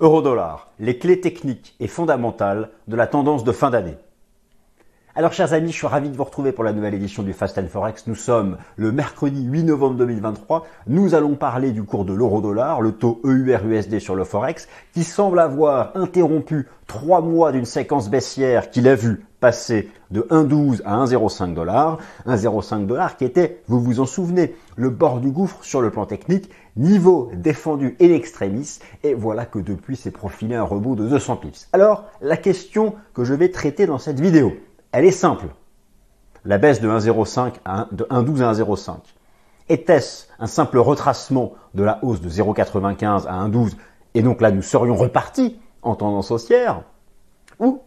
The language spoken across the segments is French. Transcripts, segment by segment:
Euro-dollar, les clés techniques et fondamentales de la tendance de fin d'année. Alors chers amis, je suis ravi de vous retrouver pour la nouvelle édition du Fast Forex. Nous sommes le mercredi 8 novembre 2023. Nous allons parler du cours de l'euro-dollar, le taux EUR-USD sur le Forex, qui semble avoir interrompu trois mois d'une séquence baissière qu'il a vu passer de 1,12 à 1,05 dollars. 1,05 dollars qui était, vous vous en souvenez, le bord du gouffre sur le plan technique, niveau défendu et extremis. Et voilà que depuis s'est profilé un rebond de 200 pips. Alors, la question que je vais traiter dans cette vidéo, elle est simple. La baisse de 1,05 à de 1,12 à 1,05. Était-ce un simple retracement de la hausse de 0,95 à 1,12 et donc là nous serions repartis en tendance haussière? Ou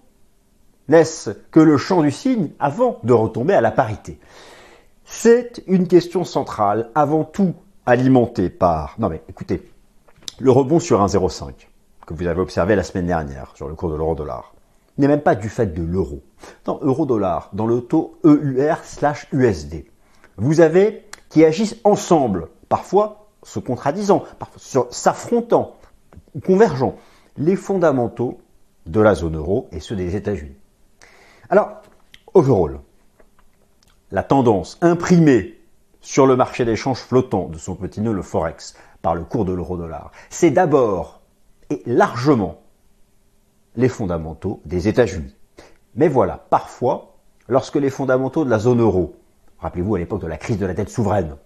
n'est-ce que le champ du signe avant de retomber à la parité? C'est une question centrale, avant tout alimentée par... Non mais écoutez, le rebond sur 1,05 que vous avez observé la semaine dernière sur le cours de l'euro-dollar n'est même pas du fait de l'euro. Dans euro-dollar, dans le taux EUR slash USD, vous avez qui agissent ensemble, parfois se contradisant, parfois s'affrontant, convergeant, les fondamentaux de la zone euro et ceux des États-Unis. Alors, overall, la tendance imprimée sur le marché d'échange flottant de son petit nœud, le Forex, par le cours de l'euro-dollar, c'est d'abord et largement les fondamentaux des États-Unis. Mais voilà, parfois, lorsque les fondamentaux de la zone euro, rappelez-vous à l'époque de la crise de la dette souveraine,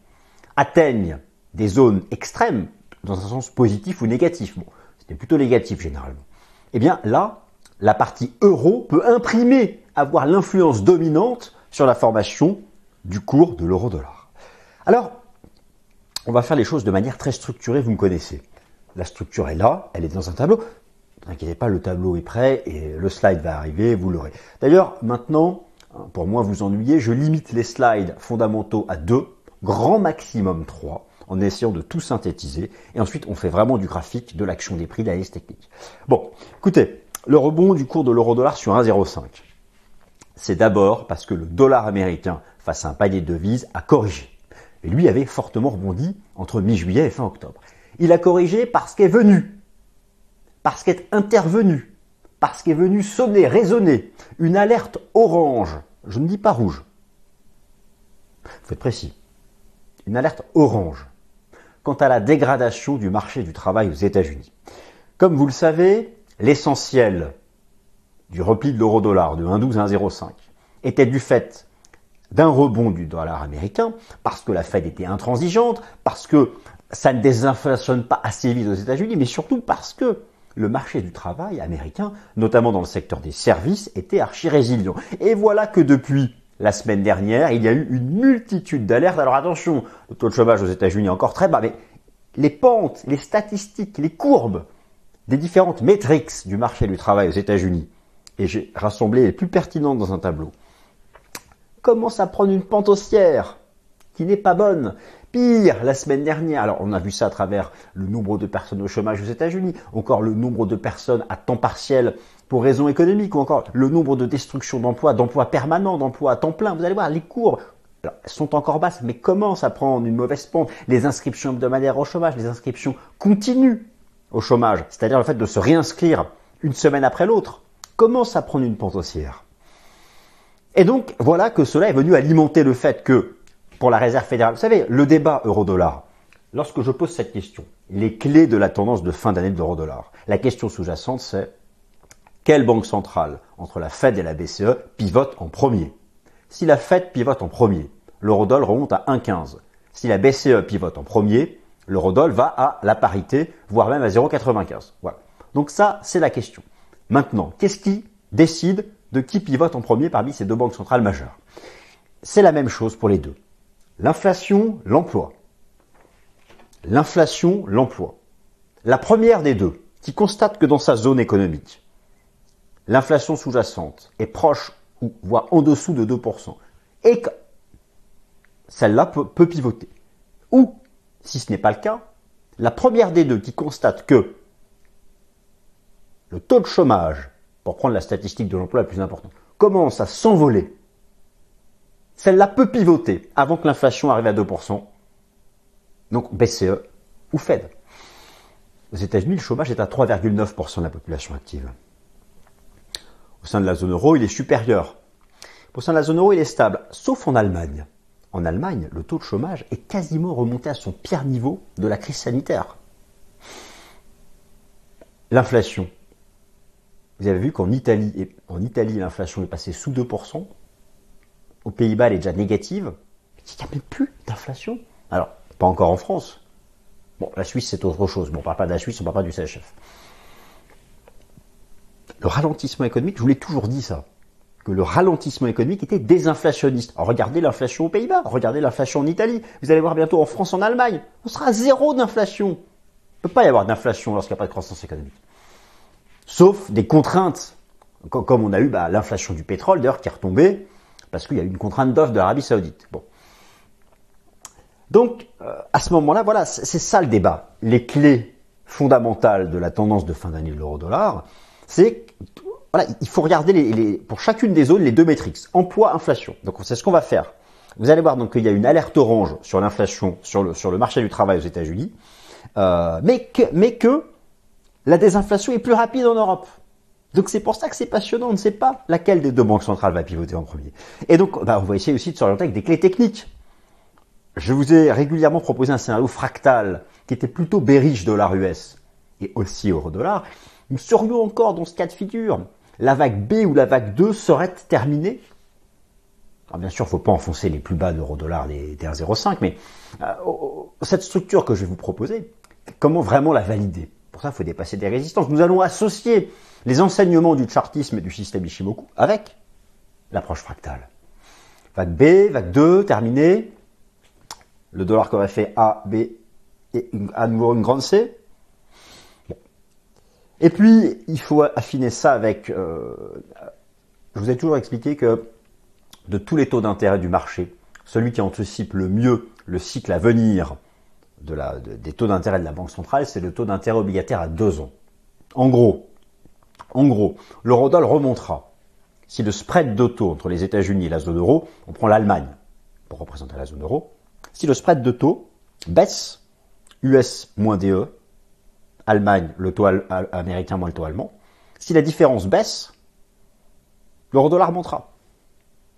atteignent des zones extrêmes, dans un sens positif ou négatif, bon, c'était plutôt négatif généralement, eh bien là, la partie euro peut imprimer, avoir l'influence dominante sur la formation du cours de l'euro-dollar. Alors, on va faire les choses de manière très structurée, vous me connaissez. La structure est là, elle est dans un tableau. N'inquiétez pas, le tableau est prêt et le slide va arriver, vous l'aurez. D'ailleurs, maintenant, pour moi vous ennuyer, je limite les slides fondamentaux à deux, grand maximum trois, en essayant de tout synthétiser. Et ensuite, on fait vraiment du graphique, de l'action des prix, de l'analyse technique. Bon, écoutez, le rebond du cours de l'euro-dollar sur 1,05. C'est d'abord parce que le dollar américain, face à un palier de devises, a corrigé. Et lui avait fortement rebondi entre mi-juillet et fin octobre. Il a corrigé parce qu'est venu, parce qu'est intervenu, parce qu'est venu sonner, résonner une alerte orange. Je ne dis pas rouge. Faut être précis. Une alerte orange quant à la dégradation du marché du travail aux États-Unis. Comme vous le savez, l'essentiel du repli de l'euro-dollar de 1,12 à 1,05 était du fait d'un rebond du dollar américain, parce que la Fed était intransigeante, parce que ça ne désinflationne pas assez vite aux États-Unis, mais surtout parce que le marché du travail américain, notamment dans le secteur des services, était archi résilient. Et voilà que depuis la semaine dernière, il y a eu une multitude d'alertes. Alors attention, le taux de chômage aux États-Unis est encore très bas, mais les pentes, les statistiques, les courbes des différentes métriques du marché du travail aux États-Unis, et j'ai rassemblé les plus pertinentes dans un tableau, commencent à prendre une pente haussière qui n'est pas bonne. Pire, la semaine dernière, alors on a vu ça à travers le nombre de personnes au chômage aux États-Unis, encore le nombre de personnes à temps partiel pour raisons économiques, ou encore le nombre de destructions d'emplois, d'emplois permanents, d'emplois à temps plein. Vous allez voir, les courbes sont encore basses, mais commencent à prendre une mauvaise pente. Les inscriptions hebdomadaires au chômage, les inscriptions continuent au chômage, c'est-à-dire le fait de se réinscrire une semaine après l'autre, commence à prendre une pente haussière. Et donc, voilà que cela est venu alimenter le fait que, pour la réserve fédérale, vous savez, le débat euro-dollar, lorsque je pose cette question, les clés de la tendance de fin d'année de l'euro-dollar, la question sous-jacente, c'est quelle banque centrale, entre la Fed et la BCE, pivote en premier? Si la Fed pivote en premier, l'euro-dollar remonte à 1,15. Si la BCE pivote en premier, l'eurodoll va à la parité, voire même à 0,95. Voilà. Donc ça, c'est la question. Maintenant, qu'est-ce qui décide de qui pivote en premier parmi ces deux banques centrales majeures C'est la même chose pour les deux. L'inflation, l'emploi. L'inflation, l'emploi. La première des deux, qui constate que dans sa zone économique, l'inflation sous-jacente est proche ou voire en dessous de 2%, et que celle-là peut, peut pivoter. Ou si ce n'est pas le cas, la première des deux qui constate que le taux de chômage, pour prendre la statistique de l'emploi la plus importante, commence à s'envoler, celle-là peut pivoter avant que l'inflation arrive à 2%, donc BCE ou Fed. aux États-Unis, le chômage est à 3,9% de la population active. Au sein de la zone euro, il est supérieur. Au sein de la zone euro, il est stable, sauf en Allemagne. En Allemagne, le taux de chômage est quasiment remonté à son pire niveau de la crise sanitaire. L'inflation. Vous avez vu qu'en Italie, en Italie, l'inflation est passée sous 2%. Aux Pays-Bas, elle est déjà négative. Il n'y a même plus d'inflation. Alors, pas encore en France. Bon, la Suisse, c'est autre chose. Bon, on parle pas de la Suisse, on parle pas du CHF. Le ralentissement économique, je vous l'ai toujours dit ça, que le ralentissement économique était désinflationniste. Alors, regardez l'inflation aux Pays-Bas, regardez l'inflation en Italie. Vous allez voir bientôt en France, en Allemagne. On sera à zéro d'inflation. Il ne peut pas y avoir d'inflation lorsqu'il n'y a pas de croissance économique. Sauf des contraintes, comme on a eu bah, l'inflation du pétrole, d'ailleurs, qui est retombée, parce qu'il y a eu une contrainte d'offre de l'Arabie Saoudite. Donc, euh, à ce moment-là, voilà, c'est ça le débat. Les clés fondamentales de la tendance de fin d'année de l'euro-dollar, c'est voilà, il faut regarder pour chacune des zones les deux métriques, emploi, inflation. Donc, c'est ce qu'on va faire. Vous allez voir qu'il y a une alerte orange sur l'inflation sur le, marché du travail aux États-Unis, euh, mais que la désinflation est plus rapide en Europe. Donc c'est pour ça que c'est passionnant, on ne sait pas laquelle des deux banques centrales va pivoter en premier. Et donc bah, on va essayer aussi de s'orienter avec des clés techniques. Je vous ai régulièrement proposé un scénario fractal qui était plutôt bearish dollar US et aussi euro dollar. Nous serions encore dans ce cas de figure. La vague B ou la vague 2 serait terminée. Alors bien sûr, il ne faut pas enfoncer les plus bas d'euro dollar des, 1,05, mais euh, cette structure que je vais vous proposer, comment vraiment la valider? Pour ça, il faut dépasser des résistances. Nous allons associer les enseignements du chartisme et du système Ishimoku avec l'approche fractale. Vague B, vague 2, terminée le dollar qui aurait fait A, B et à nouveau une grande C. Et puis, il faut affiner ça avec... Euh, je vous ai toujours expliqué que de tous les taux d'intérêt du marché, celui qui anticipe le mieux le cycle à venir de la, des taux d'intérêt de la Banque centrale, c'est le taux d'intérêt obligataire à deux ans. En gros, en gros, l'eurodoll remontera. Si le spread de taux entre les États-Unis et la zone euro, on prend l'Allemagne pour représenter la zone euro, si le spread de taux baisse, US moins DE, Allemagne, le taux américain moins le taux allemand, si la différence baisse, l'euro dollar montera.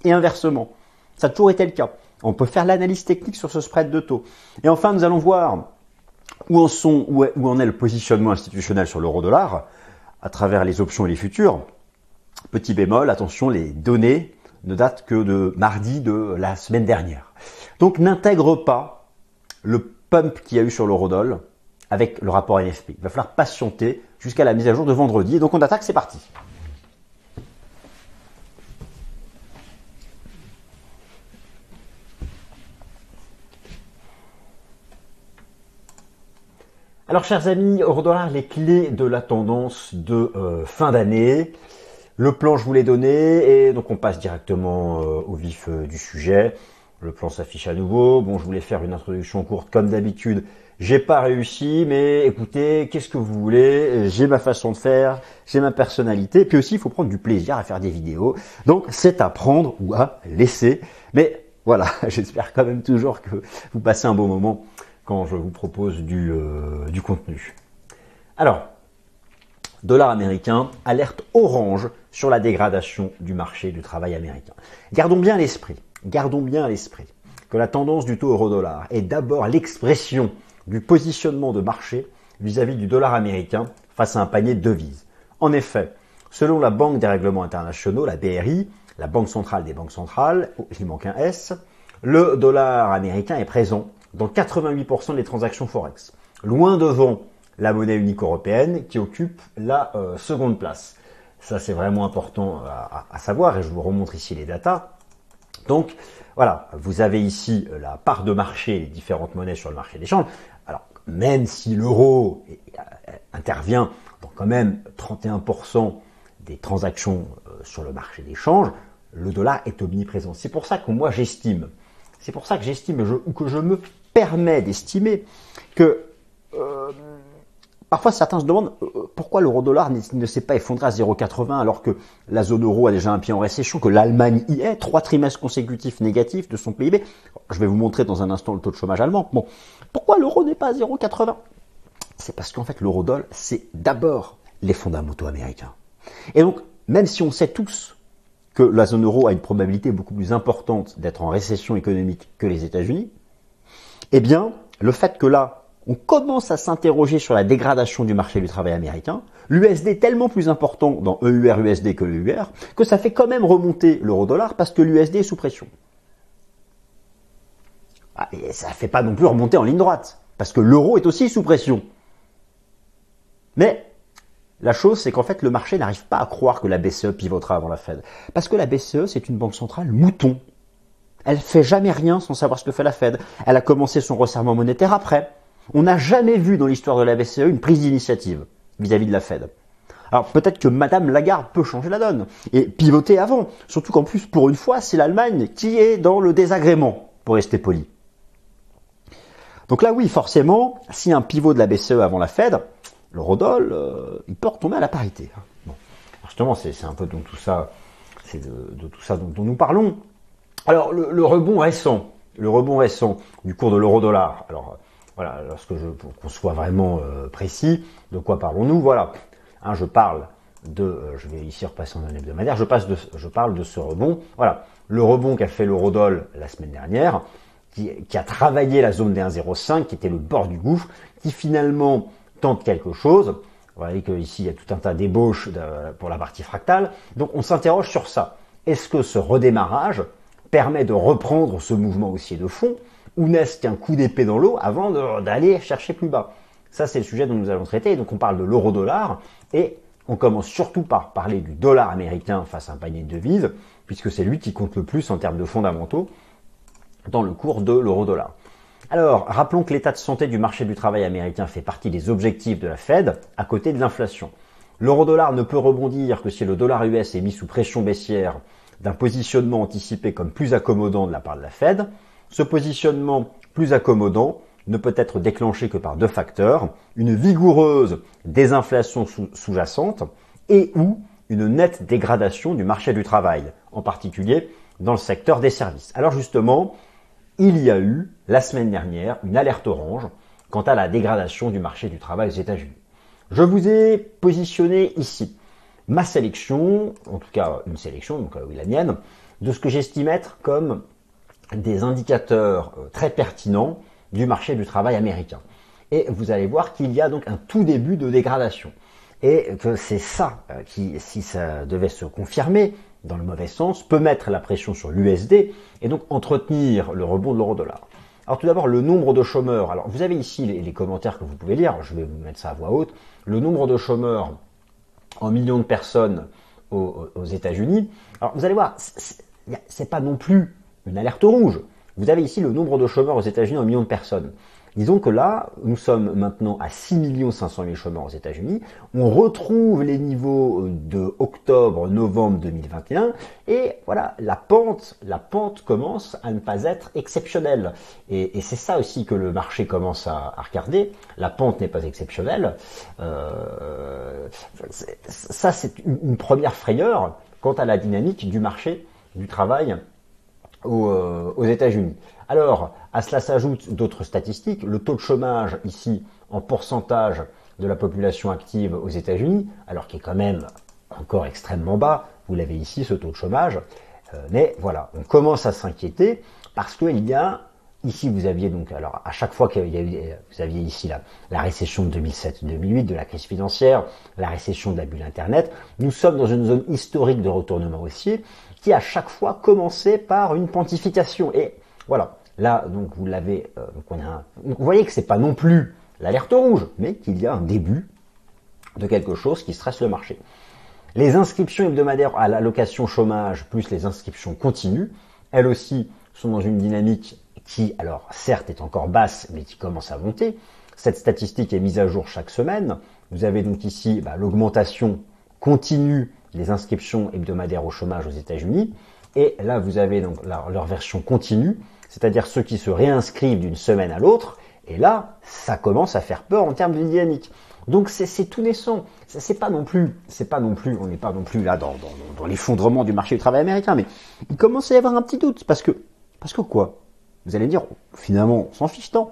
Et inversement. Ça a toujours été le cas. On peut faire l'analyse technique sur ce spread de taux. Et enfin, nous allons voir où en, sont, où, en est le positionnement institutionnel sur l'euro dollar à travers les options et les futurs. Petit bémol, attention, les données ne datent que de mardi de la semaine dernière. Donc n'intègre pas le pump qu'il y a eu sur l'eurodoll avec le rapport NFP. Il va falloir patienter jusqu'à la mise à jour de vendredi. donc on attaque, c'est parti. Alors chers amis, euro-dollar, les clés de la tendance de euh, fin d'année. Le plan, je vous l'ai donné, et donc on passe directement euh, au vif euh, du sujet. Le plan s'affiche à nouveau. Bon, je voulais faire une introduction courte comme d'habitude. J'ai pas réussi, mais écoutez, qu'est-ce que vous voulez? J'ai ma façon de faire, j'ai ma personnalité. Puis aussi, il faut prendre du plaisir à faire des vidéos. Donc, c'est à prendre ou à laisser. Mais voilà, j'espère quand même toujours que vous passez un bon moment quand je vous propose du, euh, du contenu. Alors, dollar américain, alerte orange sur la dégradation du marché du travail américain. Gardons bien l'esprit Gardons bien l'esprit que la tendance du taux euro-dollar est d'abord l'expression du positionnement de marché vis-à-vis du dollar américain face à un panier de devises. En effet, selon la Banque des règlements internationaux, la BRI, la Banque centrale des banques centrales, il manque un S, le dollar américain est présent dans 88% des transactions forex, loin devant la monnaie unique européenne qui occupe la euh, seconde place. Ça c'est vraiment important à, à, savoir et je vous remontre ici les datas. Donc voilà, vous avez ici euh, la part de marché des différentes monnaies sur le marché des. Alors même si l'euro euh, intervient dans quand même 31% des transactions euh, sur le marché des changes, le dollar est omniprésent. C'est pour ça que moi j'estime, c'est pour ça que j'estime ou que je me permets d'estimer que Parfois, certains se demandent euh, pourquoi l'euro-dollar ne s'est pas effondré à 0,80 alors que la zone euro a déjà un pied en récession, que l'Allemagne y est, trois trimestres consécutifs négatifs de son PIB. Je vais vous montrer dans un instant le taux de chômage allemand. Bon, pourquoi l'euro n'est pas à 0,80 C'est parce qu'en fait, l'eurodoll, c'est d'abord les fondamentaux américains. Et donc, même si on sait tous que la zone euro a une probabilité beaucoup plus importante d'être en récession économique que les États-Unis, eh bien, le fait que là, on commence à s'interroger sur la dégradation du marché du travail américain, l'USD est tellement plus important dans EUR-USD que l'EUR, que ça fait quand même remonter l'euro-dollar parce que l'USD est sous pression. Ah, et ça ne fait pas non plus remonter en ligne droite, parce que l'euro est aussi sous pression. Mais la chose, c'est qu'en fait, le marché n'arrive pas à croire que la BCE pivotera avant la Fed. Parce que la BCE, c'est une banque centrale mouton. Elle fait jamais rien sans savoir ce que fait la Fed. Elle a commencé son resserrement monétaire après. On n'a jamais vu dans l'histoire de la BCE une prise d'initiative vis-à-vis de la Fed. Alors peut-être que Madame Lagarde peut changer la donne et pivoter avant. Surtout qu'en plus, pour une fois, c'est l'Allemagne qui est dans le désagrément, pour rester poli. Donc là, oui, forcément, si un pivot de la BCE avant la Fed, le Rodol, euh, il peut retomber à la parité. Bon. justement, c'est un peu de tout ça, c'est de, tout ça dont, nous parlons. Alors, le, rebond récent, le rebond récent du cours de l'euro-dollar. Alors, voilà, lorsque je, pour qu'on soit vraiment euh, précis, de quoi parlons-nous? Voilà, hein, je parle de, euh, je vais ici repasser en un hebdomadaire, je, passe de, je parle de ce rebond. Voilà, le rebond qu'a fait l'eurodoll la semaine dernière, qui, qui, a travaillé la zone des 1,05, qui était le bord du gouffre, qui finalement tente quelque chose. Vous voyez qu'ici, il y a tout un tas d'ébauches pour la partie fractale. Donc, on s'interroge sur ça. Est-ce que ce redémarrage permet de reprendre ce mouvement haussier de fond ou n'est-ce qu'un coup d'épée dans l'eau avant d'aller chercher plus bas? Ça, c'est le sujet dont nous allons traiter. Donc, on parle de l'euro-dollar et on commence surtout par parler du dollar américain face à un panier de devises, puisque c'est lui qui compte le plus en termes de fondamentaux dans le cours de l'euro-dollar. Alors, rappelons que l'état de santé du marché du travail américain fait partie des objectifs de la Fed, à côté de l'inflation. L'euro-dollar ne peut rebondir que si le dollar US est mis sous pression baissière d'un positionnement anticipé comme plus accommodant de la part de la Fed. Ce positionnement plus accommodant ne peut être déclenché que par deux facteurs, une vigoureuse désinflation sous-jacente et ou une nette dégradation du marché du travail, en particulier dans le secteur des services. Alors justement, il y a eu, la semaine dernière, une alerte orange quant à la dégradation du marché du travail aux États-Unis. Je vous ai positionné ici ma sélection, en tout cas une sélection, donc euh, oui, la mienne, de ce que j'estime être comme des indicateurs euh, très pertinents du marché du travail américain. Et vous allez voir qu'il y a donc un tout début de dégradation. Et que c'est ça euh, qui, si ça devait se confirmer, dans le mauvais sens, peut mettre la pression sur l'USD et donc entretenir le rebond de l'euro-dollar. Alors tout d'abord, le nombre de chômeurs. Alors vous avez ici les, commentaires que vous pouvez lire, je vais vous mettre ça à voix haute. Le nombre de chômeurs en millions de personnes aux, aux États-Unis. Alors vous allez voir, c'est pas non plus une alerte rouge. Vous avez ici le nombre de chômeurs aux États-Unis en millions de personnes. Disons que là, nous sommes maintenant à 6 500 000 chômeurs aux États-Unis. On retrouve les niveaux de octobre-novembre 2021 et voilà, la pente, la pente commence à ne pas être exceptionnelle. Et, c'est ça aussi que le marché commence à, regarder. La pente n'est pas exceptionnelle. Euh, ça, c'est une, première frayeur quant à la dynamique du marché du travail aux, euh, aux États-Unis. Alors, à cela s'ajoutent d'autres statistiques. Le taux de chômage ici en pourcentage de la population active aux États-Unis, alors qui est quand même encore extrêmement bas, vous l'avez ici ce taux de chômage, euh, mais voilà, on commence à s'inquiéter parce qu'il y a Ici, vous aviez donc, alors à chaque fois qu'il y a eu, vous aviez ici la, la récession de 2007-2008, de la crise financière, la récession de la bulle Internet, nous sommes dans une zone historique de retournement haussier qui à chaque fois commençait par une pontification. Et voilà, Là, donc vous l'avez, euh, vous voyez que c'est pas non plus l'alerte rouge, mais qu'il y a un début de quelque chose qui stresse le marché. Les inscriptions hebdomadaires à l'allocation chômage plus les inscriptions continues, elles aussi sont dans une dynamique qui, alors certes est encore basse, mais qui commence à monter. Cette statistique est mise à jour chaque semaine. Vous avez donc ici bah, l'augmentation continue des inscriptions hebdomadaires au chômage aux États-Unis. Et là, vous avez donc leur version continue c'est-à-dire ceux qui se réinscrivent d'une semaine à l'autre, et là, ça commence à faire peur en termes de dynamique. Donc c'est tout naissant. C'est pas non plus, c'est pas non plus, on n'est pas non plus là dans, l'effondrement du marché du travail américain, mais il commence à y avoir un petit doute parce que, parce que quoi? Vous allez dire, finalement, on s'en fiche tant.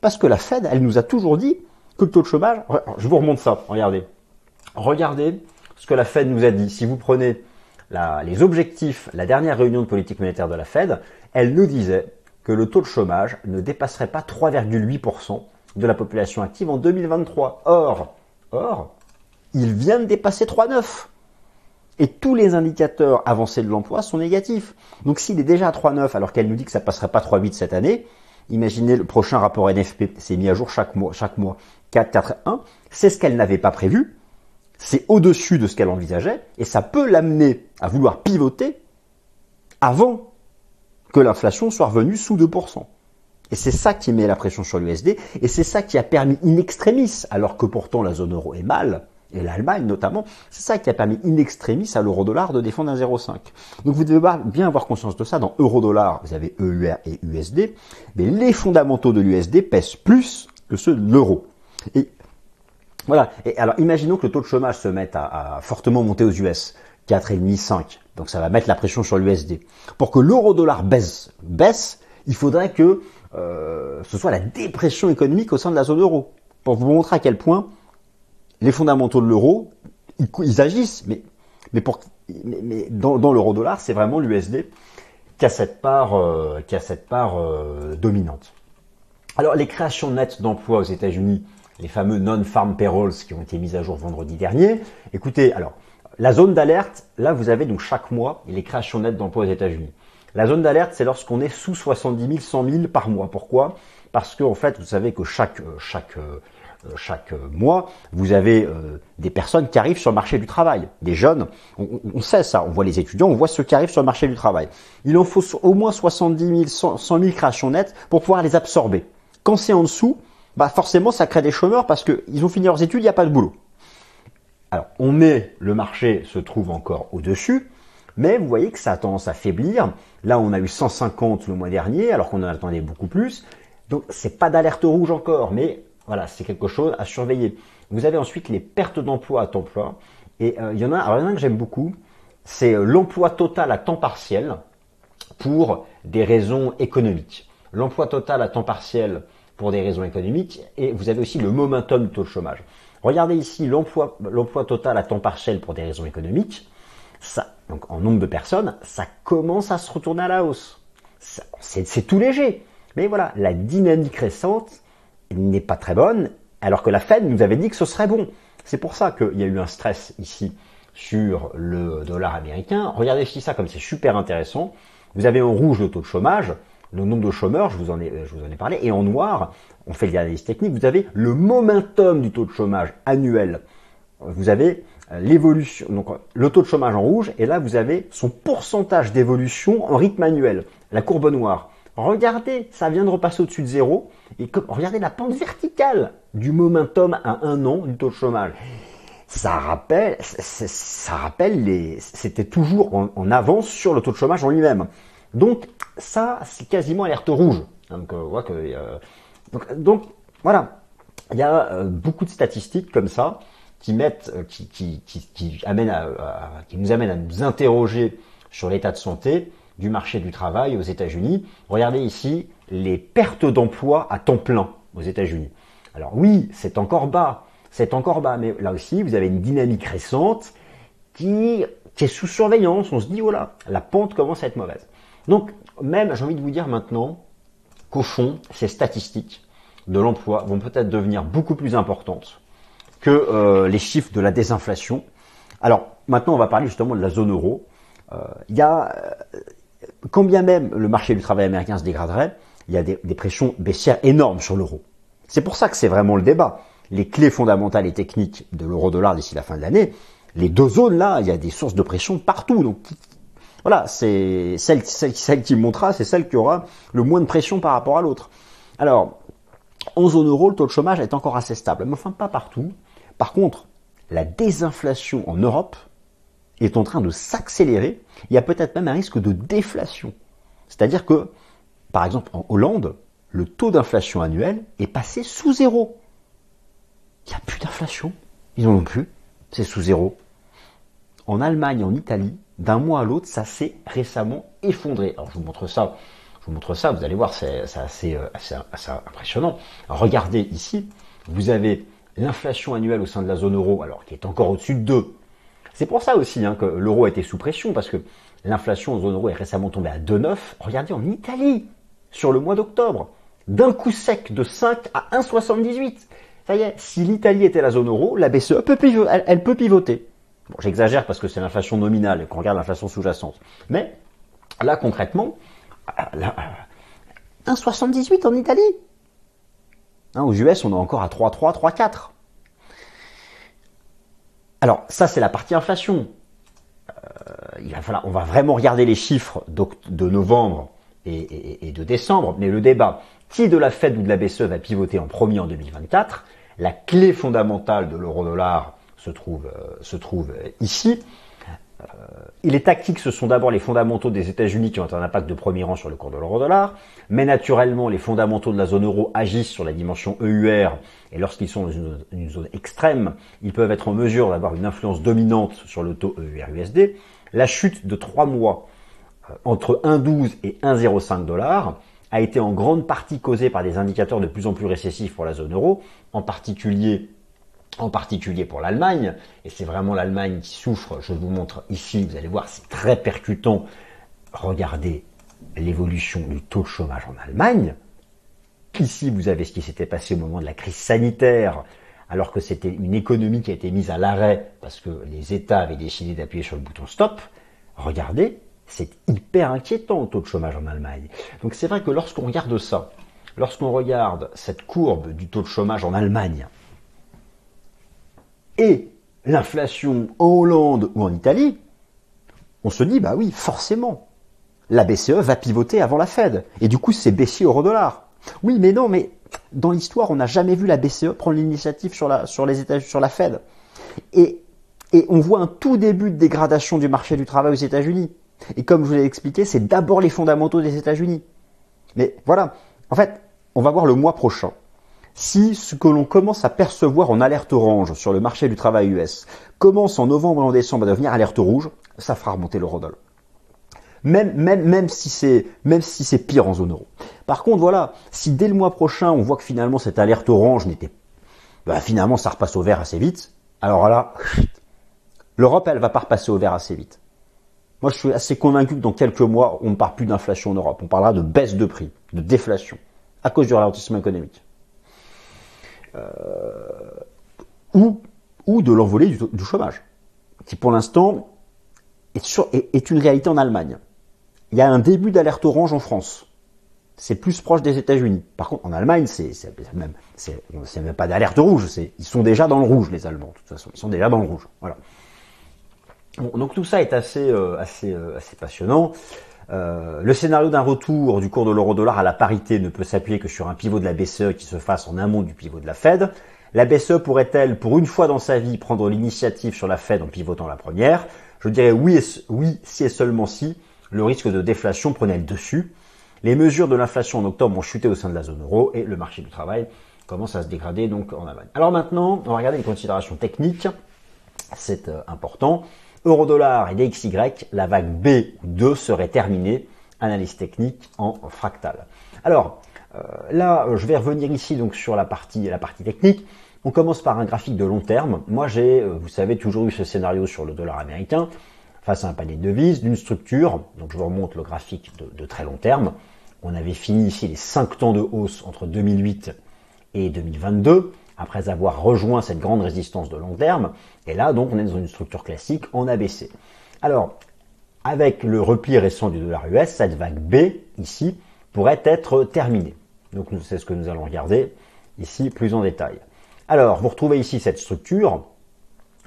Parce que la Fed, elle nous a toujours dit que le taux de chômage, je vous remonte ça, regardez. Regardez ce que la Fed nous a dit. Si vous prenez les objectifs, la dernière réunion de politique monétaire de la Fed, elle nous disait que le taux de chômage ne dépasserait pas 3,8% de la population active en 2023. Or, or, il vient de dépasser 3,9%. Et tous les indicateurs avancés de l'emploi sont négatifs. Donc s'il est déjà à 3,9 alors qu'elle nous dit que ça passerait pas 3,8 cette année, imaginez le prochain rapport NFP, c'est mis à jour chaque mois, chaque mois 4, 4, 1, c'est ce qu'elle n'avait pas prévu, c'est au-dessus de ce qu'elle envisageait, et ça peut l'amener à vouloir pivoter avant que l'inflation soit revenue sous 2%. Et c'est ça qui met la pression sur l'USD, et c'est ça qui a permis in extremis, alors que pourtant la zone euro est mal, et l'Allemagne notamment, c'est ça qui a permis in extremis à l'euro-dollar de défendre un 0,5. Donc vous devez bien avoir conscience de ça. Dans euro-dollar, vous avez EUR et USD, mais les fondamentaux de l'USD pèsent plus que ceux de l'euro. Voilà. Et alors imaginons que le taux de chômage se mette à, fortement monter aux US, 4,5, 5. Donc ça va mettre la pression sur l'USD. Pour que l'euro-dollar baisse, baisse, il faudrait que euh, ce soit la dépression économique au sein de la zone euro. Pour vous montrer à quel point les fondamentaux de l'euro, ils, agissent, mais, mais, pour, mais, dans, l'euro-dollar, c'est vraiment l'USD qui a cette part, euh, qui a cette part euh, dominante. Alors les créations nettes d'emplois aux États-Unis, les fameux non-farm payrolls qui ont été mises à jour vendredi dernier. Écoutez, alors la zone d'alerte, là vous avez donc chaque mois les créations nettes d'emplois aux États-Unis. La zone d'alerte, c'est lorsqu'on est sous 70 000, 100 000 par mois. Pourquoi? Parce que en fait, vous savez que chaque chaque euh, chaque mois, vous avez euh, des personnes qui arrivent sur le marché du travail, des jeunes. On, sait ça, on voit les étudiants, on voit ceux qui arrivent sur le marché du travail. Il en faut au moins 70 000, 100 000 créations nettes pour pouvoir les absorber. Quand c'est en dessous, bah forcément ça crée des chômeurs parce qu'ils ont fini leurs études, il n'y a pas de boulot. Alors on met, le marché se trouve encore au-dessus, mais vous voyez que ça a tendance à faiblir. Là on a eu 150 le mois dernier, alors qu'on en attendait beaucoup plus. Donc c'est pas d'alerte rouge encore, mais voilà, c'est quelque chose à surveiller. Vous avez ensuite les pertes d'emploi à temps plein. Et euh, il y en a, un que j'aime beaucoup, c'est euh, l'emploi total à temps partiel pour des raisons économiques. L'emploi total à temps partiel pour des raisons économiques et vous avez aussi le momentum du taux de chômage. Regardez ici l'emploi, total à temps partiel pour des raisons économiques. Ça, donc en nombre de personnes, ça commence à se retourner à la hausse. C'est tout léger. Mais voilà, la dynamique récente, n'est pas très bonne, alors que la Fed nous avait dit que ce serait bon. C'est pour ça qu'il y a eu un stress ici sur le dollar américain. Regardez ici ça comme c'est super intéressant. Vous avez en rouge le taux de chômage, le nombre de chômeurs, je vous en ai, je vous en ai parlé, et en noir, on fait l'analyse technique, vous avez le momentum du taux de chômage annuel. Vous avez l'évolution, donc le taux de chômage en rouge, et là vous avez son pourcentage d'évolution en rythme annuel, la courbe noire. Regardez, ça vient de repasser au-dessus de zéro. Et regardez la pente verticale du momentum à un an du taux de chômage. Ça rappelle, ça rappelle les, c'était toujours en, avance sur le taux de chômage en lui-même. Donc ça, c'est quasiment alerte rouge. Donc, euh, euh, voilà, il y a euh, beaucoup de statistiques comme ça qui nous amènent à nous interroger sur l'état de santé du marché du travail aux États-Unis. Regardez ici les pertes d'emplois à temps plein aux États-Unis. Alors oui, c'est encore bas, c'est encore bas, mais là aussi, vous avez une dynamique récente qui, qui est sous surveillance. On se dit, voilà, la pente commence à être mauvaise. Donc, même, j'ai envie de vous dire maintenant qu'au fond, ces statistiques de l'emploi vont peut-être devenir beaucoup plus importantes que euh, les chiffres de la désinflation. Alors, maintenant, on va parler justement de la zone euro. Euh, il y a, quand bien même le marché du travail américain se dégraderait, il y a des, pressions baissières énormes sur l'euro. C'est pour ça que c'est vraiment le débat. Les clés fondamentales et techniques de l'euro-dollar d'ici la fin de l'année, les deux zones là, il y a des sources de pression partout. Donc voilà, c'est celle, qui montera, c'est celle qui aura le moins de pression par rapport à l'autre. Alors, en zone euro, le taux de chômage est encore assez stable, mais enfin pas partout. Par contre, la désinflation en Europe, est en train de s'accélérer, il y a peut-être même un risque de déflation. C'est-à-dire que, par exemple, en Hollande, le taux d'inflation annuel est passé sous zéro. Il n'y a plus d'inflation. Ils n'en ont plus. C'est sous zéro. En Allemagne, en Italie, d'un mois à l'autre, ça s'est récemment effondré. Alors je vous montre ça. Je vous montre ça, vous allez voir, c'est assez, euh, assez, assez, impressionnant. regardez ici, vous avez l'inflation annuelle au sein de la zone euro, alors qui est encore au-dessus de 2. C'est pour ça aussi hein, que l'euro a été sous pression, parce que l'inflation en zone euro est récemment tombée à 2,9. Regardez en Italie, sur le mois d'octobre, d'un coup sec de 5 à 1,78. Ça y est, si l'Italie était la zone euro, la BCE elle peut pivoter. Bon, j'exagère parce que c'est l'inflation nominale et qu'on regarde l'inflation sous-jacente. Mais là, concrètement, 1,78 en Italie. Hein, aux US, on est encore à 3,3, 3,4. Alors, ça, c'est la partie inflation. Euh, il va falloir, on va vraiment regarder les chiffres de novembre et, de décembre. Mais le débat, qui de la Fed ou de la BCE va pivoter en premier en 2024 La clé fondamentale de l'euro-dollar se trouve, euh, se trouve ici. Euh, les tactiques, ce sont d'abord les fondamentaux des États-Unis qui ont un impact de premier rang sur le cours de l'euro-dollar, mais naturellement, les fondamentaux de la zone euro agissent sur la dimension EUR, et lorsqu'ils sont dans une, zone extrême, ils peuvent être en mesure d'avoir une influence dominante sur le taux EUR-USD. La chute de trois mois euh, entre 1,12 et 1,05 dollars a été en grande partie causée par des indicateurs de plus en plus récessifs pour la zone euro, en particulier en particulier pour l'Allemagne, et c'est vraiment l'Allemagne qui souffre, je vous montre ici, vous allez voir, c'est très percutant. Regardez l'évolution du taux de chômage en Allemagne. Ici, vous avez ce qui s'était passé au moment de la crise sanitaire, alors que c'était une économie qui a été mise à l'arrêt parce que les États avaient décidé d'appuyer sur le bouton stop. Regardez, c'est hyper inquiétant le taux de chômage en Allemagne. Donc c'est vrai que lorsqu'on regarde ça, lorsqu'on regarde cette courbe du taux de chômage en Allemagne, et l'inflation en Hollande ou en Italie, on se dit, bah oui, forcément, la BCE va pivoter avant la Fed. Et du coup, c'est baissier euro-dollar. Oui, mais non, mais dans l'histoire, on n'a jamais vu la BCE prendre l'initiative sur la, les États, sur la Fed. Et, et on voit un tout début de dégradation du marché du travail aux États-Unis. Et comme je vous l'ai expliqué, c'est d'abord les fondamentaux des États-Unis. Mais voilà, en fait, on va voir le mois prochain si ce que l'on commence à percevoir en alerte orange sur le marché du travail US commence en novembre et en décembre à devenir alerte rouge, ça fera remonter l'eurodoll. Même, même, même si c'est, même si c'est pire en zone euro. Par contre, voilà, si dès le mois prochain on voit que finalement cette alerte orange n'était, bah, finalement ça repasse au vert assez vite, alors là, l'Europe elle va pas repasser au vert assez vite. Moi je suis assez convaincu que dans quelques mois on ne parle plus d'inflation en Europe, on parlera de baisse de prix, de déflation, à cause du ralentissement économique. Euh, ou, ou de l'envolée du, chômage, qui pour l'instant est, une réalité en Allemagne. Il y a un début d'alerte orange en France. C'est plus proche des États-Unis. Par contre, en Allemagne, c'est même, même pas d'alerte rouge. Ils sont déjà dans le rouge, les Allemands. De toute façon, ils sont déjà dans le rouge. Voilà. donc tout ça est assez, euh, assez, euh, assez passionnant. Euh, le scénario d'un retour du cours de l'euro-dollar à la parité ne peut s'appuyer que sur un pivot de la BCE qui se fasse en amont du pivot de la Fed. La BCE pourrait-elle, pour une fois dans sa vie, prendre l'initiative sur la Fed en pivotant la première? Je dirais oui, oui, si et seulement si le risque de déflation prenait le dessus. Les mesures de l'inflation en octobre ont chuté au sein de la zone euro et le marché du travail commence à se dégrader donc en Allemagne. Alors maintenant, on va regarder les considérations techniques. C'est euh, important. Euro-dollar et DXY, la vague B ou 2 serait terminée. Analyse technique en fractal. Alors, euh, là, je vais revenir ici donc sur la partie, la partie technique. On commence par un graphique de long terme. Moi, j'ai, euh, vous savez, toujours eu ce scénario sur le dollar américain face à un panier de devises d'une structure. Donc, je vous remonte le graphique de, de très long terme. On avait fini ici les 5 temps de hausse entre 2008 et 2022 après avoir rejoint cette grande résistance de long terme. Et là, donc, on est dans une structure classique en ABC. Alors, avec le repli récent du dollar US, cette vague B, ici, pourrait être terminée. Donc, c'est ce que nous allons regarder ici plus en détail. Alors, vous retrouvez ici cette structure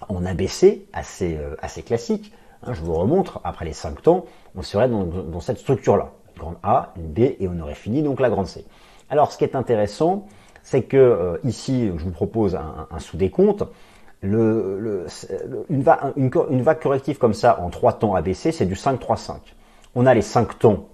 en ABC, assez, euh, assez classique. Hein, je vous remontre, après les 5 temps, on serait dans, cette structure-là. Grande A, une B, et on aurait fini donc la grande C. Alors, ce qui est intéressant, c'est que euh, ici, je vous propose un, sous-décompte. Une, vague corrective comme ça en trois temps ABC, c'est du 5-3-5. On a les 5 temps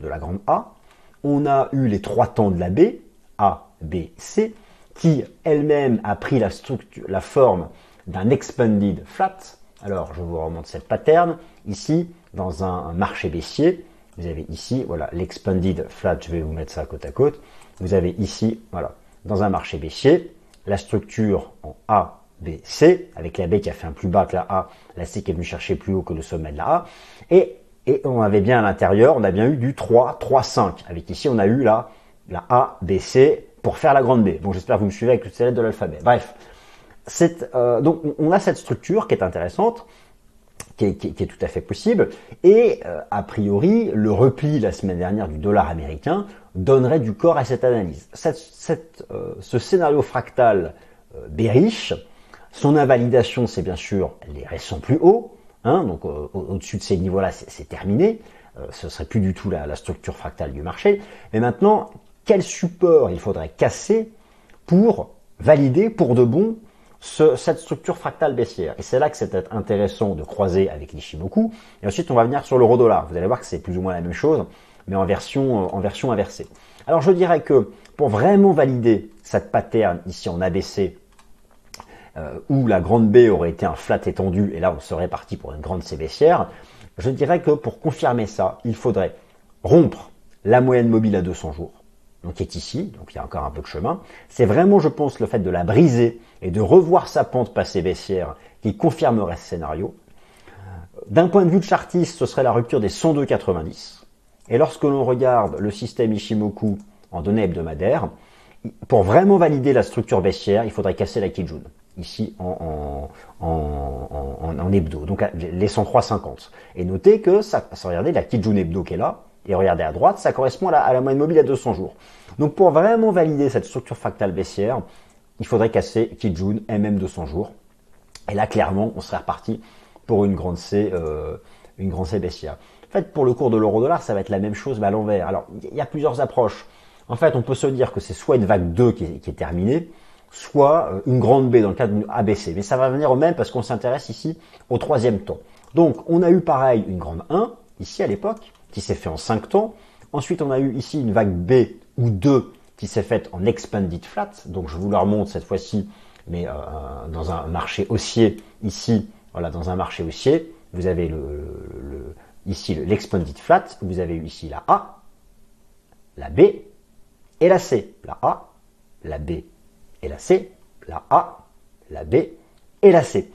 de la grande A, on a eu les trois temps de la B, A, B, C, qui elle-même a pris la forme d'un expanded flat. Alors, je vous remonte cette pattern. Ici, dans un marché baissier, vous avez ici, voilà, l'expanded flat, je vais vous mettre ça côte à côte. Vous avez ici, voilà, dans un marché baissier, la structure en A, B, C, avec la B qui a fait un plus bas que la A, la C qui est venue chercher plus haut que le sommet de la A, et, on avait bien à l'intérieur, on a bien eu du 3, 3, 5, avec ici on a eu la, la A, B, C pour faire la grande B. Bon, j'espère que vous me suivez avec toutes ces lettres de l'alphabet. Bref, euh, donc on a cette structure qui est intéressante, qui est, tout à fait possible. Et euh, a priori, le repli la semaine dernière du dollar américain donnerait du corps à cette analyse. Cette, euh, ce scénario fractal euh, bearish, son invalidation, c'est bien sûr les restes plus hauts. Hein, donc au-dessus de ces niveaux-là, c'est terminé. ce serait plus du tout la, la structure fractale du marché. Mais maintenant, quel support il faudrait casser pour valider pour de bon cette structure fractale baissière? Et c'est là que c'est intéressant de croiser avec l'Ishimoku. Et ensuite, on va venir sur l'euro-dollar. Vous allez voir que c'est plus ou moins la même chose, mais en version, en version inversée. Alors, je dirais que pour vraiment valider cette pattern ici en ABC, euh, où la grande B aurait été un flat étendu, et là on serait parti pour une grande C baissière, je dirais que pour confirmer ça, il faudrait rompre la moyenne mobile à 200 jours, donc qui est ici, donc il y a encore un peu de chemin. C'est vraiment, je pense, le fait de la briser et de revoir sa pente passée baissière qui confirmerait ce scénario. D'un point de vue de chartiste, ce serait la rupture des 102,90. Et lorsque l'on regarde le système Ishimoku en données hebdomadaires, pour vraiment valider la structure baissière, il faudrait casser la Kijun, ici en, hebdo, donc les 103,50. Et notez que ça, regardez la Kijun hebdo qui est là, et regardez à droite, ça correspond à la, à la moyenne mobile à 200 jours. Donc pour vraiment valider cette structure fractale baissière, il faudrait casser Kijun MM 200 jours. Et là, clairement, on serait reparti pour une grande C, euh, une grande C baissière. Fait, pour le cours de l'euro-dollar, ça va être la même chose, mais à l'envers. Alors, il y a plusieurs approches. En fait, on peut se dire que c'est soit une vague 2 qui est, terminée, soit euh, une grande B dans le cas d'une ABC. Mais ça va venir au même parce qu'on s'intéresse ici au troisième temps. Donc, on a eu pareil une grande 1, ici à l'époque, qui s'est fait en 5 temps. Ensuite, on a eu ici une vague B ou 2 qui s'est faite en expanded flat. Donc je vous la remonte cette fois-ci, mais euh, dans un marché haussier ici, voilà, dans un marché haussier, vous avez le, ici l'expanded flat, vous avez eu ici la A, la B et la C. La A, la B et la C, la A, la B et la C.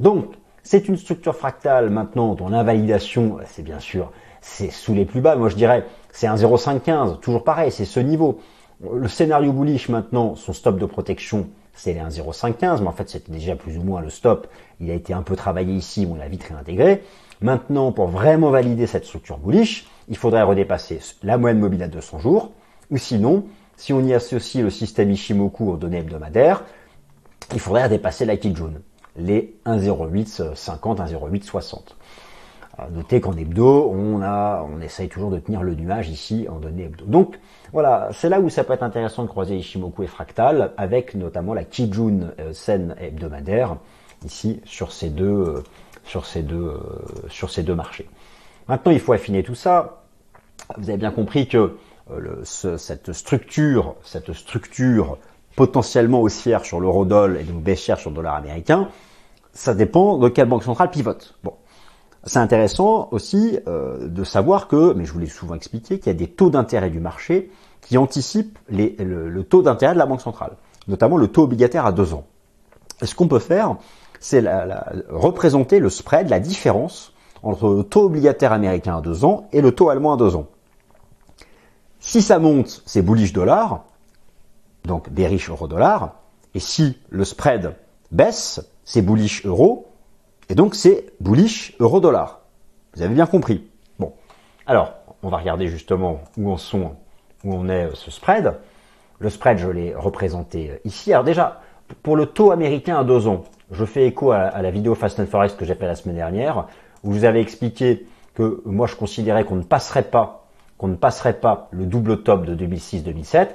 Donc, c'est une structure fractale maintenant dont l'invalidation, c'est bien sûr, c'est sous les plus bas. Moi, je dirais, c'est un 0,515, toujours pareil, c'est ce niveau. Le scénario bullish maintenant, son stop de protection, c'est les 1,0515, mais en fait c'était déjà plus ou moins le stop. Il a été un peu travaillé ici, on l'a vite réintégré. Maintenant, pour vraiment valider cette structure bullish, il faudrait redépasser la moyenne mobile à 200 jours, ou sinon, si on y associe le système Ishimoku aux données hebdomadaires, il faudrait dépasser la Kijun, les 1,0850, 1,0860. Notez qu'en hebdo, on a, on essaye toujours de tenir le nuage ici en données hebdo. Donc, voilà, c'est là où ça peut être intéressant de croiser Ishimoku et Fractal, avec notamment la Kijun euh, scène hebdomadaire, ici, sur ces deux, euh, sur ces deux, euh, sur ces deux marchés. Maintenant, il faut affiner tout ça. Vous avez bien compris que cette structure, cette structure potentiellement haussière sur l'eurodoll et donc baissière sur le dollar américain, ça dépend de quelle banque centrale pivote. Bon, c'est intéressant aussi euh, de savoir que, mais je vous l'ai souvent expliqué, qu'il y a des taux d'intérêt du marché qui anticipent le, taux d'intérêt de la Banque centrale, notamment le taux obligataire à deux ans. Et ce qu'on peut faire, c'est représenter le spread, la différence entre le taux obligataire américain à deux ans et le taux allemand à deux ans. Si ça monte, c'est bullish dollar, donc bearish euro dollar, et si le spread baisse, c'est bullish euro, et donc c'est bullish euro-dollar. Vous avez bien compris. Bon, alors on va regarder justement où on sont, où on est euh, ce spread. Le spread, je l'ai représenté euh, ici. Alors déjà, pour le taux américain à deux ans, je fais écho à, la vidéo Fast and Forex que j'ai fait la semaine dernière, où vous avais expliqué que moi je considérais qu'on ne passerait pas, qu'on ne passerait pas le double top de 2006-2007.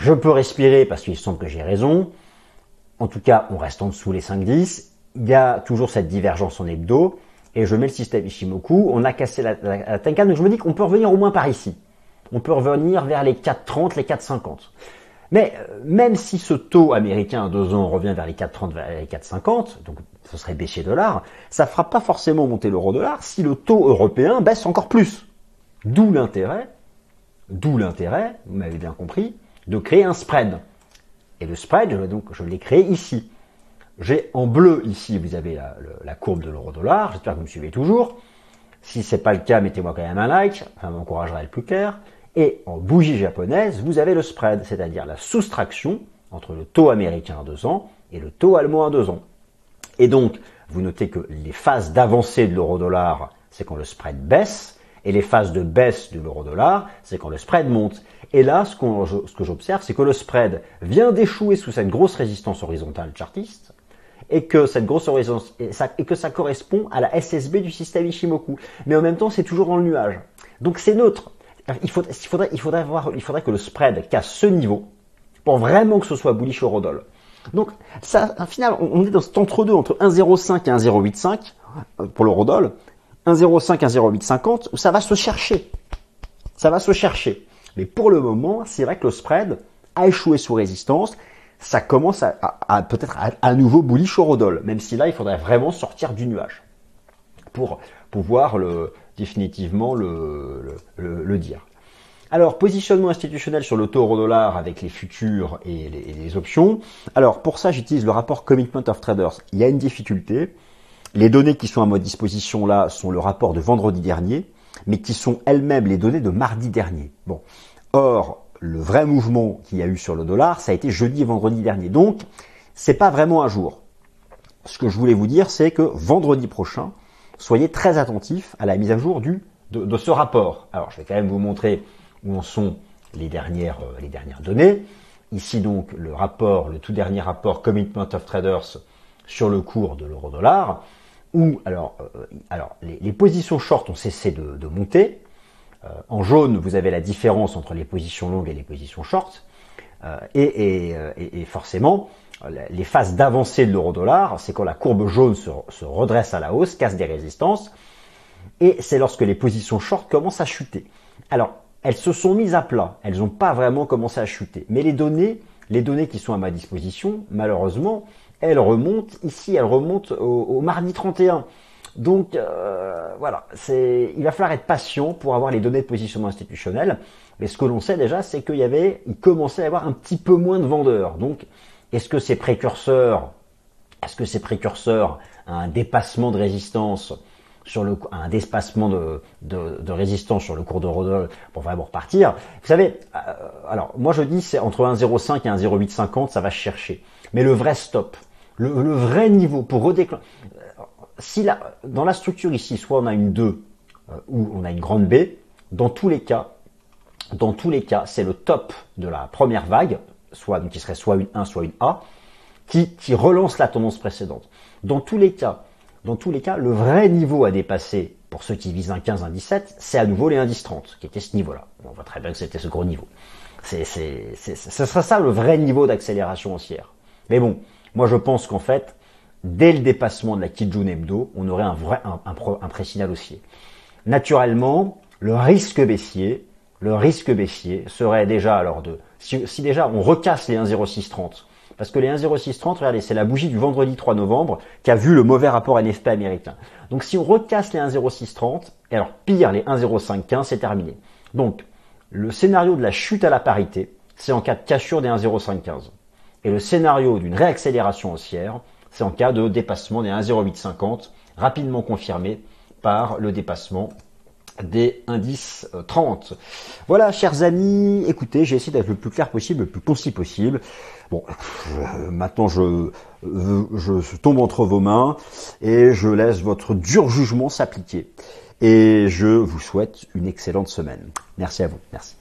Je peux respirer parce qu'il semble que j'ai raison. En tout cas, on reste en dessous les 5-10 il y a toujours cette divergence en hebdo, et je mets le système Ishimoku, on a cassé la, Tenkan, donc je me dis qu'on peut revenir au moins par ici. On peut revenir vers les 4,30, les 4,50. Mais euh, même si ce taux américain à deux ans revient vers les 4,30, vers les 4,50, donc ce serait baissier dollar, ça fera pas forcément monter l'euro dollar si le taux européen baisse encore plus. D'où l'intérêt, d'où l'intérêt, vous m'avez bien compris, de créer un spread. Et le spread, donc, je l'ai créé ici. J'ai en bleu ici, vous avez la, courbe de l'euro-dollar. J'espère que vous me suivez toujours. Si c'est pas le cas, mettez-moi quand même un like, ça m'encouragera à être plus clair. Et en bougie japonaise, vous avez le spread, c'est-à-dire la soustraction entre le taux américain à 2 ans et le taux allemand à 2 ans. Et donc, vous notez que les phases d'avancée de l'euro-dollar, c'est quand le spread baisse, et les phases de baisse de l'euro-dollar, c'est quand le spread monte. Et là, ce, ce que j'observe, c'est que le spread vient d'échouer sous cette grosse résistance horizontale chartiste, et que cette grosse résistance, et, ça, et que ça correspond à la SSB du système Ishimoku. Mais en même temps, c'est toujours dans le nuage. Donc c'est neutre. Il, faudrait, il, faudrait, voir, il faudrait que le spread casse ce niveau pour vraiment que ce soit bullish rodol. Donc, ça, au final, on est dans cet entre-deux, entre 1,05 et 1,085 euh, pour l'eurodoll, 1,05, 1,0850, où ça va se chercher. Ça va se chercher. Mais pour le moment, c'est vrai que le spread a échoué sous résistance. Ça commence à, peut-être à, nouveau bullish rodol, même si là, il faudrait vraiment sortir du nuage pour pouvoir le, définitivement le, dire. Alors, positionnement institutionnel sur le taux euro-dollar avec les futurs et les, options. Alors, pour ça, j'utilise le rapport Commitment of Traders. Il y a une difficulté. Les données qui sont à ma disposition là sont le rapport de vendredi dernier, mais qui sont elles-mêmes les données de mardi dernier. Bon. Or, le vrai mouvement qu'il y a eu sur le dollar, ça a été jeudi et vendredi dernier. Donc, c'est pas vraiment un jour. Ce que je voulais vous dire, c'est que vendredi prochain, soyez très attentifs à la mise à jour de, ce rapport. Alors, je vais quand même vous montrer où en sont les dernières, euh, les dernières données. Ici donc le rapport, le tout dernier rapport Commitment of Traders sur le cours de l'euro-dollar, où alors, euh, alors les, positions short ont cessé de, monter. Euh, en jaune, vous avez la différence entre les positions longues et les positions short. et, forcément, les phases d'avancée de l'euro-dollar, c'est quand la courbe jaune se, se, redresse à la hausse, casse des résistances, et c'est lorsque les positions short commencent à chuter. Alors, elles se sont mises à plat. Elles n'ont pas vraiment commencé à chuter. Mais les données, les données qui sont à ma disposition, malheureusement, elles remontent ici, elles remontent au, mardi 31. Donc euh, voilà, c'est, il va falloir être patient pour avoir les données de positionnement institutionnel. Mais ce que l'on sait déjà, c'est qu'il y avait, il commençait à y avoir un petit peu moins de vendeurs. Donc, est-ce que c'est précurseur, est-ce que c'est précurseur à un dépassement de résistance sur le, un dépassement de, résistance sur le cours de Rodol pour vraiment repartir. Vous savez, euh, alors moi je dis c'est entre 1,05 et 1,0850, ça va chercher. Mais le vrai stop, le, vrai niveau pour redéclencher, si la, dans la structure ici, soit on a une 2 euh, ou on a une grande B, dans tous les cas, dans tous les cas, c'est le top de la première vague, soit donc qui serait soit une 1, soit une A, qui, qui relance la tendance précédente. Dans tous les cas, dans tous les cas, le vrai niveau à dépasser pour ceux qui visent un 15, un 17, c'est à nouveau les indices 30, qui était ce niveau-là. On voit très bien que c'était ce gros niveau. C'est, c'est, ce sera ça le vrai niveau d'accélération haussière. Mais bon, moi je pense qu'en fait, dès le dépassement de la Kijun Hebdo, on aurait un vrai, un, un, un pré-signal haussier. Naturellement, le risque baissier, le risque baissier serait déjà alors de, si, si déjà on recasse les 1,0630, parce que les 1,0630, regardez, c'est la bougie du vendredi 3 novembre qui a vu le mauvais rapport NFP américain. Donc si on recasse les 1,0630, et alors pire, les 1,0515, c'est terminé. Donc le scénario de la chute à la parité, c'est en cas de cassure des 1,0515. Et le scénario d'une réaccélération haussière, c'est en cas de dépassement des 1,0850, rapidement confirmé par le dépassement des indices 30. Euh, voilà, chers amis, écoutez, j'ai essayé d'être le plus clair possible, le plus concis possible. Bon, euh, maintenant je, je tombe entre vos mains et je laisse votre dur jugement s'appliquer. Et je vous souhaite une excellente semaine. Merci à vous. Merci.